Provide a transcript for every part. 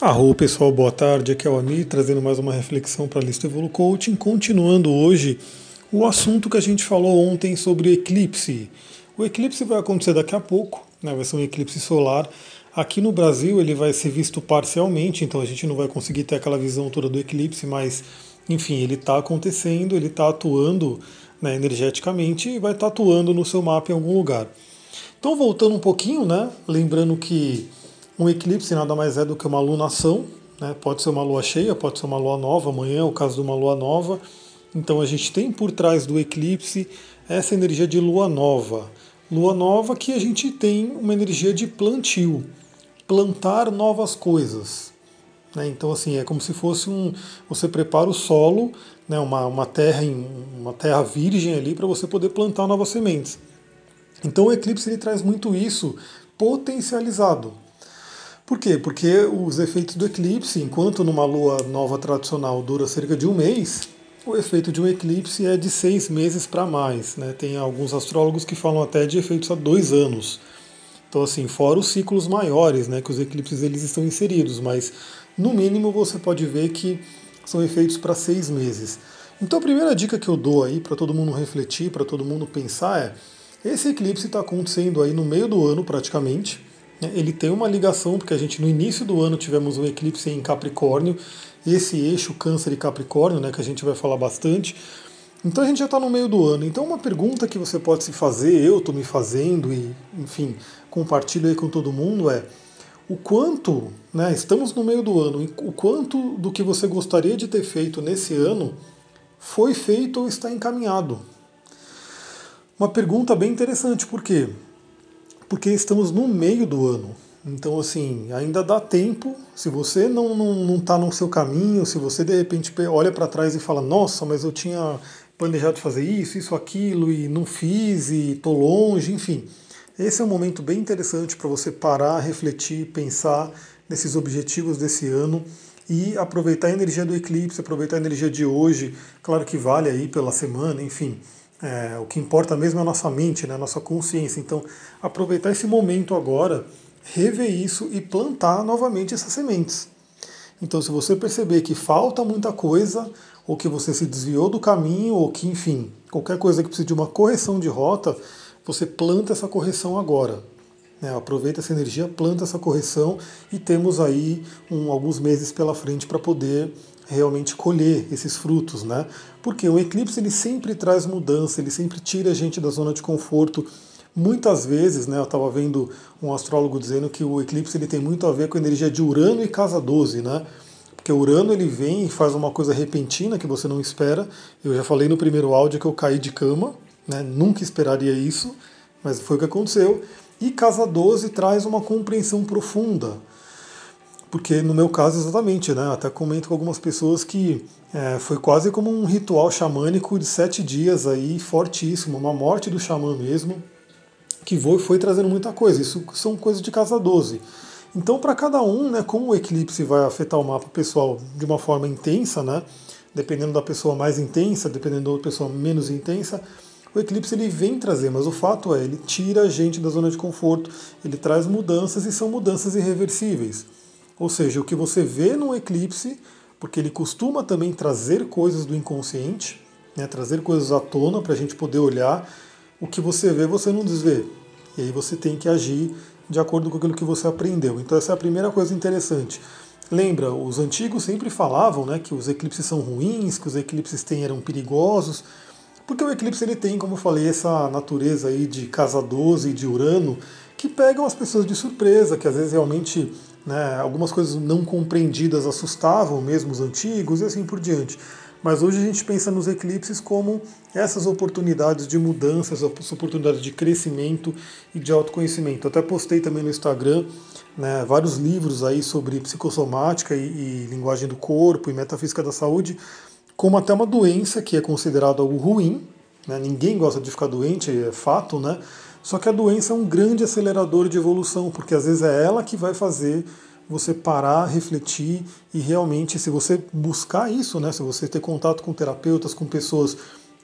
Arro pessoal, boa tarde. Aqui é o Ami trazendo mais uma reflexão para a lista Evolu Coaching, continuando hoje o assunto que a gente falou ontem sobre eclipse. O eclipse vai acontecer daqui a pouco, né? vai ser um eclipse solar. Aqui no Brasil ele vai ser visto parcialmente, então a gente não vai conseguir ter aquela visão toda do eclipse, mas enfim, ele está acontecendo, ele está atuando né, energeticamente e vai estar tá atuando no seu mapa em algum lugar. Então voltando um pouquinho, né? Lembrando que um eclipse nada mais é do que uma lunação, né? pode ser uma lua cheia, pode ser uma lua nova, amanhã é o caso de uma lua nova. Então a gente tem por trás do eclipse essa energia de lua nova. Lua nova que a gente tem uma energia de plantio, plantar novas coisas. Né? Então assim, é como se fosse um. Você prepara o solo, né? uma, uma, terra, uma terra virgem ali para você poder plantar novas sementes. Então o eclipse ele traz muito isso potencializado. Por quê? Porque os efeitos do eclipse, enquanto numa lua nova tradicional dura cerca de um mês, o efeito de um eclipse é de seis meses para mais. Né? Tem alguns astrólogos que falam até de efeitos a dois anos. Então, assim, fora os ciclos maiores, né, que os eclipses eles estão inseridos, mas no mínimo você pode ver que são efeitos para seis meses. Então, a primeira dica que eu dou aí para todo mundo refletir, para todo mundo pensar é: esse eclipse está acontecendo aí no meio do ano praticamente. Ele tem uma ligação, porque a gente no início do ano tivemos um eclipse em Capricórnio, esse eixo Câncer e Capricórnio, né, que a gente vai falar bastante. Então a gente já está no meio do ano. Então uma pergunta que você pode se fazer, eu estou me fazendo e, enfim, compartilho aí com todo mundo é o quanto, né, estamos no meio do ano, o quanto do que você gostaria de ter feito nesse ano foi feito ou está encaminhado. Uma pergunta bem interessante, por quê? Porque estamos no meio do ano. Então, assim, ainda dá tempo. Se você não está não, não tá no seu caminho, se você de repente olha para trás e fala: Nossa, mas eu tinha planejado fazer isso, isso, aquilo e não fiz e estou longe, enfim. Esse é um momento bem interessante para você parar, refletir, pensar nesses objetivos desse ano e aproveitar a energia do eclipse, aproveitar a energia de hoje. Claro que vale aí pela semana, enfim é, o que importa mesmo é a nossa mente, né, a nossa consciência. Então, aproveitar esse momento agora, rever isso e plantar novamente essas sementes. Então, se você perceber que falta muita coisa, ou que você se desviou do caminho, ou que, enfim, qualquer coisa que precise de uma correção de rota, você planta essa correção agora. Né? Aproveita essa energia, planta essa correção e temos aí um, alguns meses pela frente para poder realmente colher esses frutos, né? Porque o eclipse ele sempre traz mudança, ele sempre tira a gente da zona de conforto. Muitas vezes, né, eu estava vendo um astrólogo dizendo que o eclipse ele tem muito a ver com a energia de Urano e casa 12, né? Porque Urano ele vem e faz uma coisa repentina que você não espera. Eu já falei no primeiro áudio que eu caí de cama, né? Nunca esperaria isso, mas foi o que aconteceu. E casa 12 traz uma compreensão profunda porque no meu caso exatamente, né? Até comento com algumas pessoas que é, foi quase como um ritual xamânico de sete dias aí, fortíssimo, uma morte do xamã mesmo, que foi, foi trazendo muita coisa. Isso são coisas de casa 12. Então, para cada um, né, como o eclipse vai afetar o mapa pessoal de uma forma intensa, né? Dependendo da pessoa mais intensa, dependendo da pessoa menos intensa, o eclipse ele vem trazer, mas o fato é, ele tira a gente da zona de conforto, ele traz mudanças e são mudanças irreversíveis. Ou seja, o que você vê no eclipse, porque ele costuma também trazer coisas do inconsciente, né, trazer coisas à tona para a gente poder olhar. O que você vê, você não desvê. E aí você tem que agir de acordo com aquilo que você aprendeu. Então essa é a primeira coisa interessante. Lembra, os antigos sempre falavam né, que os eclipses são ruins, que os eclipses têm, eram perigosos, porque o eclipse ele tem, como eu falei, essa natureza aí de casa 12 e de Urano, que pegam as pessoas de surpresa, que às vezes realmente né? Algumas coisas não compreendidas assustavam mesmo os antigos e assim por diante. Mas hoje a gente pensa nos eclipses como essas oportunidades de mudança, essas oportunidades de crescimento e de autoconhecimento. Até postei também no Instagram né, vários livros aí sobre psicossomática e, e linguagem do corpo e metafísica da saúde, como até uma doença que é considerada algo ruim. Né, ninguém gosta de ficar doente, é fato, né? Só que a doença é um grande acelerador de evolução, porque às vezes é ela que vai fazer você parar, refletir e realmente, se você buscar isso, né, se você ter contato com terapeutas, com pessoas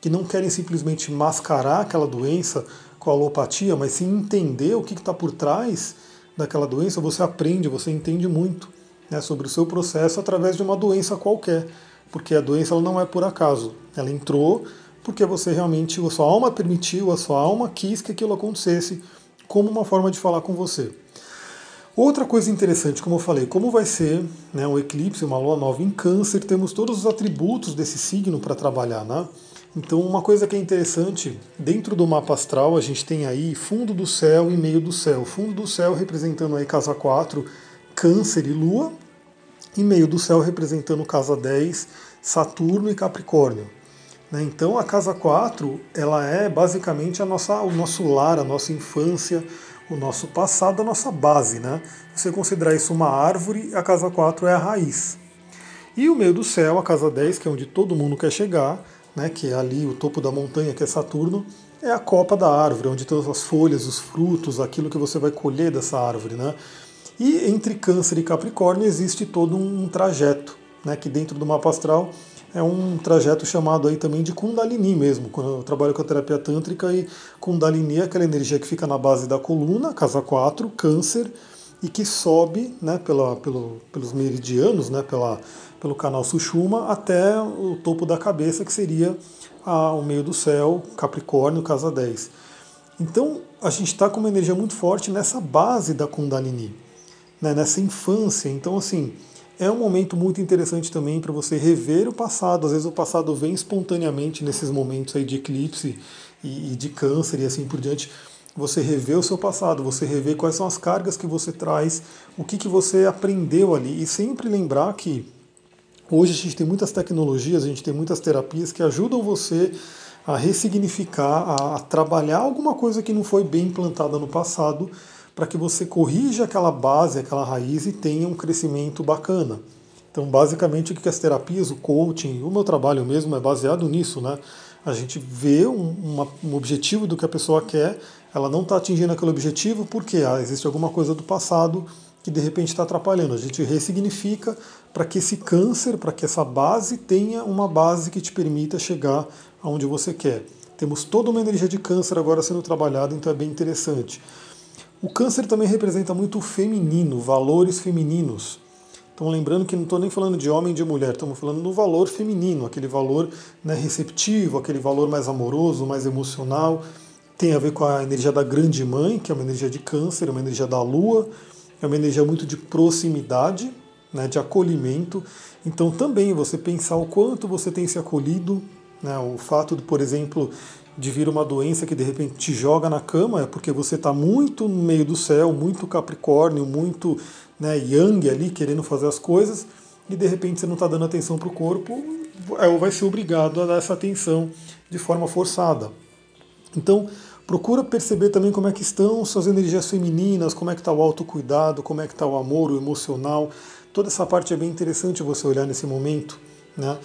que não querem simplesmente mascarar aquela doença com a alopatia, mas sim entender o que está por trás daquela doença, você aprende, você entende muito. né, sobre o seu processo através de uma doença qualquer, porque a doença ela não é por acaso, ela entrou porque você realmente, a sua alma permitiu, a sua alma quis que aquilo acontecesse como uma forma de falar com você. Outra coisa interessante, como eu falei, como vai ser né, um eclipse, uma lua nova em câncer, temos todos os atributos desse signo para trabalhar, né? Então, uma coisa que é interessante, dentro do mapa astral, a gente tem aí fundo do céu e meio do céu. Fundo do céu representando aí casa 4, Câncer e Lua, e meio do céu representando casa 10, Saturno e Capricórnio. Né? Então, a casa 4, ela é basicamente a nossa, o nosso lar, a nossa infância, o nosso passado, a nossa base. Né? Você considerar isso uma árvore, a casa 4 é a raiz. E o meio do céu, a casa 10, que é onde todo mundo quer chegar, né, que é ali o topo da montanha, que é Saturno, é a copa da árvore, onde todas as folhas, os frutos, aquilo que você vai colher dessa árvore. Né? E entre Câncer e Capricórnio existe todo um trajeto, né, que dentro do mapa astral é um trajeto chamado aí também de Kundalini mesmo. Quando eu trabalho com a terapia tântrica e Kundalini é aquela energia que fica na base da coluna, casa 4, Câncer, e que sobe né, pela, pelo, pelos meridianos, né, pela, pelo canal Sushuma até o topo da cabeça, que seria a, o meio do céu, Capricórnio, casa 10. Então a gente está com uma energia muito forte nessa base da Kundalini, né, nessa infância. Então, assim, é um momento muito interessante também para você rever o passado. Às vezes o passado vem espontaneamente nesses momentos aí de eclipse e, e de câncer e assim por diante você rever o seu passado, você rever quais são as cargas que você traz, o que, que você aprendeu ali. E sempre lembrar que Hoje a gente tem muitas tecnologias, a gente tem muitas terapias que ajudam você a ressignificar, a, trabalhar alguma coisa que não foi bem implantada no passado, para que você corrija aquela base, aquela raiz e tenha um crescimento bacana. Então, basicamente, o que as terapias, o coaching, o meu trabalho mesmo é baseado nisso, né? A gente vê um, uma, um objetivo do que a pessoa quer, ela não está atingindo aquele objetivo porque ah, existe alguma coisa do passado que de repente está atrapalhando. A gente ressignifica para que esse câncer, para que essa base tenha uma base que te permita chegar aonde você quer. Temos toda uma energia de câncer agora sendo trabalhada, então é bem interessante. O câncer também representa muito o feminino, valores femininos. Então, lembrando que não estou nem falando de homem e de mulher, estamos falando do valor feminino, aquele valor né, receptivo, aquele valor mais amoroso, mais emocional. Tem a ver com a energia da grande mãe, que é uma energia de câncer, uma energia da lua, é uma energia muito de proximidade, né, de acolhimento. Então também você pensar o quanto você tem se acolhido, né, o fato, de, por exemplo, de vir uma doença que de repente te joga na cama é porque você está muito no meio do céu, muito capricórnio, muito né, yang ali, querendo fazer as coisas, e de repente você não está dando atenção para o corpo, é, ou vai ser obrigado a dar essa atenção de forma forçada. Então, Procura perceber também como é que estão suas energias femininas, como é que está o autocuidado, como é que está o amor, o emocional. Toda essa parte é bem interessante você olhar nesse momento. Né?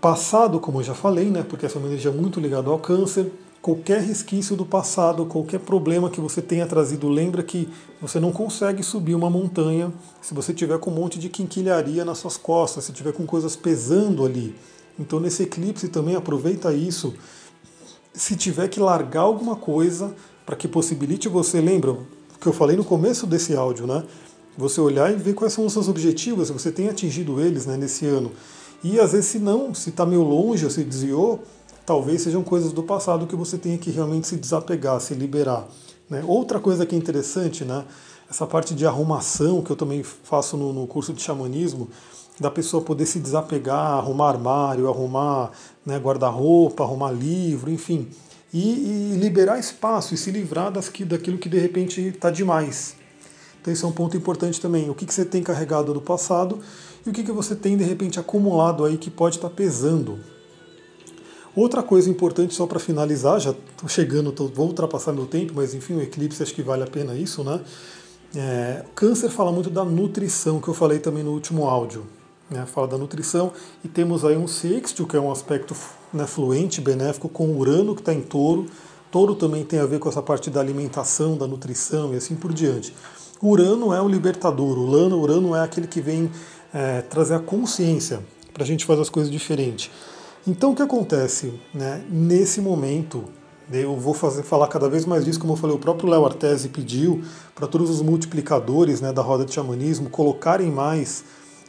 Passado, como eu já falei, né, porque essa é uma energia muito ligada ao câncer, qualquer resquício do passado, qualquer problema que você tenha trazido, lembra que você não consegue subir uma montanha se você tiver com um monte de quinquilharia nas suas costas, se tiver com coisas pesando ali. Então nesse eclipse também aproveita isso se tiver que largar alguma coisa para que possibilite você, lembra que eu falei no começo desse áudio, né? Você olhar e ver quais são os seus objetivos, se você tem atingido eles né, nesse ano. E às vezes, se não, se está meio longe ou se desviou, talvez sejam coisas do passado que você tenha que realmente se desapegar, se liberar. Né? Outra coisa que é interessante, né? essa parte de arrumação que eu também faço no, no curso de xamanismo, da pessoa poder se desapegar, arrumar armário, arrumar né, guarda-roupa, arrumar livro, enfim, e, e, liberar espaço e se livrar das, daquilo que de repente está demais. Então isso é um ponto importante também. O que, que você tem carregado do passado e o que, que você tem de repente acumulado aí que pode estar tá pesando. Outra coisa importante, só para finalizar, já estou chegando, tô, vou ultrapassar meu tempo, mas enfim, o eclipse acho que vale a pena isso, né? É, câncer fala muito da nutrição, que eu falei também no último áudio né, fala da nutrição, e temos aí um sextil, que é um aspecto né, fluente, benéfico, com Urano, que está em touro. Touro também tem a ver com essa parte da alimentação, da nutrição e assim por diante. Urano é o libertador, Urano, Urano é aquele que vem é, trazer a consciência para a gente fazer as coisas diferentes. Então o que acontece? Né, nesse momento, Eu vou fazer, falar cada vez mais disso, como eu falei, o próprio Léo Artesi pediu para todos os multiplicadores né, da roda de xamanismo colocarem mais,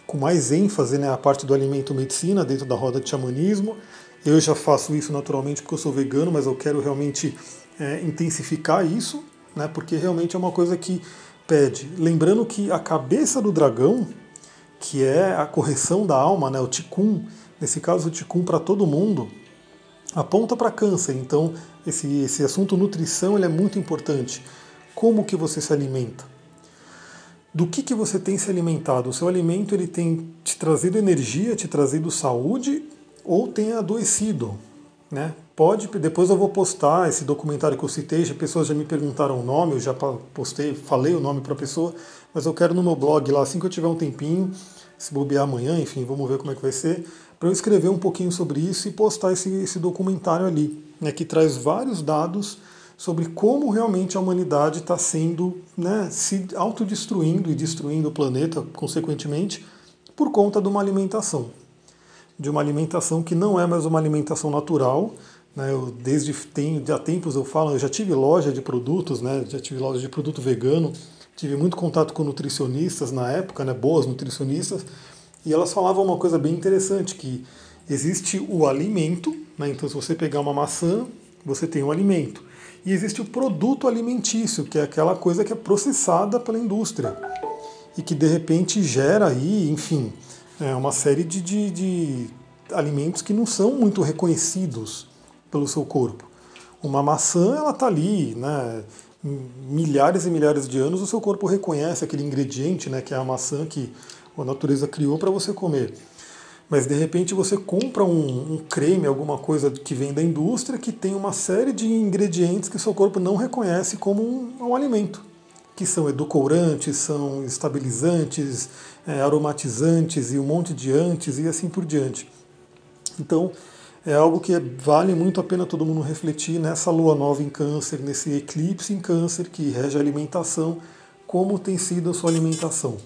com mais ênfase, né, a parte do alimento medicina dentro da roda de xamanismo. Eu já faço isso naturalmente porque eu sou vegano, mas eu quero realmente é, intensificar isso, né, porque realmente é uma coisa que pede. Lembrando que a cabeça do dragão, que é a correção da alma, né, o Tikkun, nesse caso o Tikkun para todo mundo, aponta para câncer. Então, esse, esse assunto nutrição ele é muito importante. Como que você se alimenta? Do que, que você tem se alimentado? O seu alimento ele tem te trazido energia, te trazido saúde ou tem adoecido? Né? Pode, depois eu vou postar esse documentário que eu citei, já pessoas já me perguntaram o nome, eu já postei, falei o nome para a pessoa, mas eu quero no meu blog lá, assim que eu tiver um tempinho, se bobear amanhã, enfim, vamos ver como é que vai ser, para eu escrever um pouquinho sobre isso e postar esse, esse documentário ali, né, que traz vários dados sobre como realmente a humanidade está sendo, né, se autodestruindo e destruindo o planeta, consequentemente, por conta de uma alimentação. De uma alimentação que não é mais uma alimentação natural. Né, eu, desde tem, há tempos eu falo, eu já tive loja de produtos, né, já tive loja de produto vegano, tive muito contato com nutricionistas na época, né, boas nutricionistas, e elas falavam uma coisa bem interessante, que existe o alimento, né? então se você pegar uma maçã, você tem um alimento. E existe o produto alimentício, que é aquela coisa que é processada pela indústria e que de repente gera aí, enfim, é uma série de, de, de alimentos que não são muito reconhecidos pelo seu corpo. Uma maçã, ela está ali, né? milhares e milhares de anos, o seu corpo reconhece aquele ingrediente, né, que é a maçã que a natureza criou para você comer. Mas de repente você compra um, um, creme, alguma coisa que vem da indústria, que tem uma série de ingredientes que seu corpo não reconhece como um, um alimento, que são edulcorantes, são estabilizantes, é, aromatizantes e um monte de antes e assim por diante. Então é algo que vale muito a pena todo mundo refletir nessa lua nova em câncer, nesse eclipse em câncer que rege a alimentação, como tem sido a sua alimentação.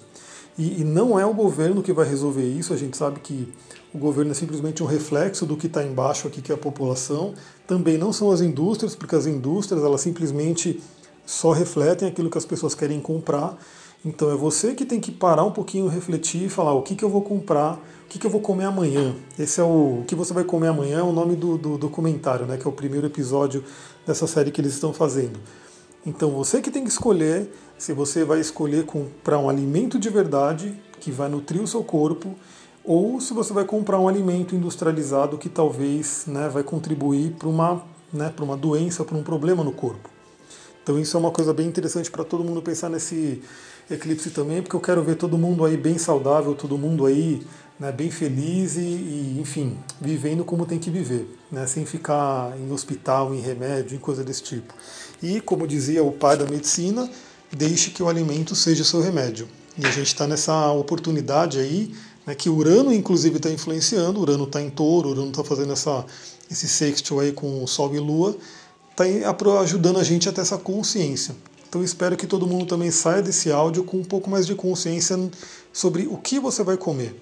E, e, não é o governo que vai resolver isso, a gente sabe que o governo é simplesmente um reflexo do que está embaixo aqui, que é a população. Também não são as indústrias, porque as indústrias elas simplesmente só refletem aquilo que as pessoas querem comprar. Então é você que tem que parar um pouquinho, refletir e falar o que, que eu vou comprar, o que, que eu vou comer amanhã. Esse é o, o que você vai comer amanhã, é o nome do, do documentário, né, que é o primeiro episódio dessa série que eles estão fazendo. Então você que tem que escolher se você vai escolher comprar um alimento de verdade que vai nutrir o seu corpo ou se você vai comprar um alimento industrializado que talvez né, vai contribuir para uma, né, uma doença, para um problema no corpo. Então isso é uma coisa bem interessante para todo mundo pensar nesse eclipse também, porque eu quero ver todo mundo aí bem saudável, todo mundo aí né, bem feliz e, e, enfim, vivendo como tem que viver, né, sem ficar em hospital, em remédio, em coisa desse tipo. E, como dizia o pai da medicina, deixe que o alimento seja seu remédio. E a gente está nessa oportunidade aí, né, que Urano, inclusive, está influenciando, Urano está em touro, Urano está fazendo essa, esse sextil aí com Sol e Lua, está ajudando a gente a ter essa consciência. Então espero que todo mundo também saia desse áudio com um pouco mais de consciência sobre o que você vai comer.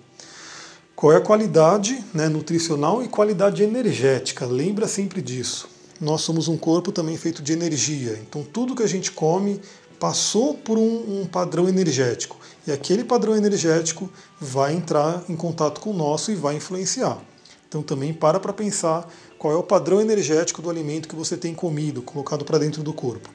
Qual é a qualidade né, nutricional e qualidade energética? Lembra sempre disso. Nós somos um corpo também feito de energia. Então tudo que a gente come passou por um, um padrão energético. E aquele padrão energético vai entrar em contato com o nosso e vai influenciar. Então também para para pensar qual é o padrão energético do alimento que você tem comido, colocado para dentro do corpo.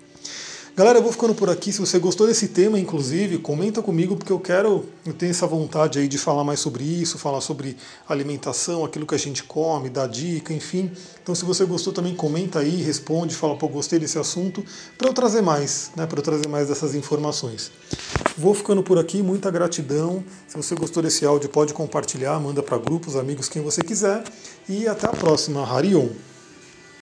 Galera, eu vou ficando por aqui. Se você gostou desse tema, inclusive, comenta comigo, porque eu quero, eu tenho essa vontade aí de falar mais sobre isso, falar sobre alimentação, aquilo que a gente come, dar dica, enfim. Então, se você gostou também, comenta aí, responde, fala, pô, gostei desse assunto, para eu trazer mais, né, para eu trazer mais dessas informações. Vou ficando por aqui, muita gratidão. Se você gostou desse áudio, pode compartilhar, manda para grupos, amigos, quem você quiser. E até a próxima. Harion!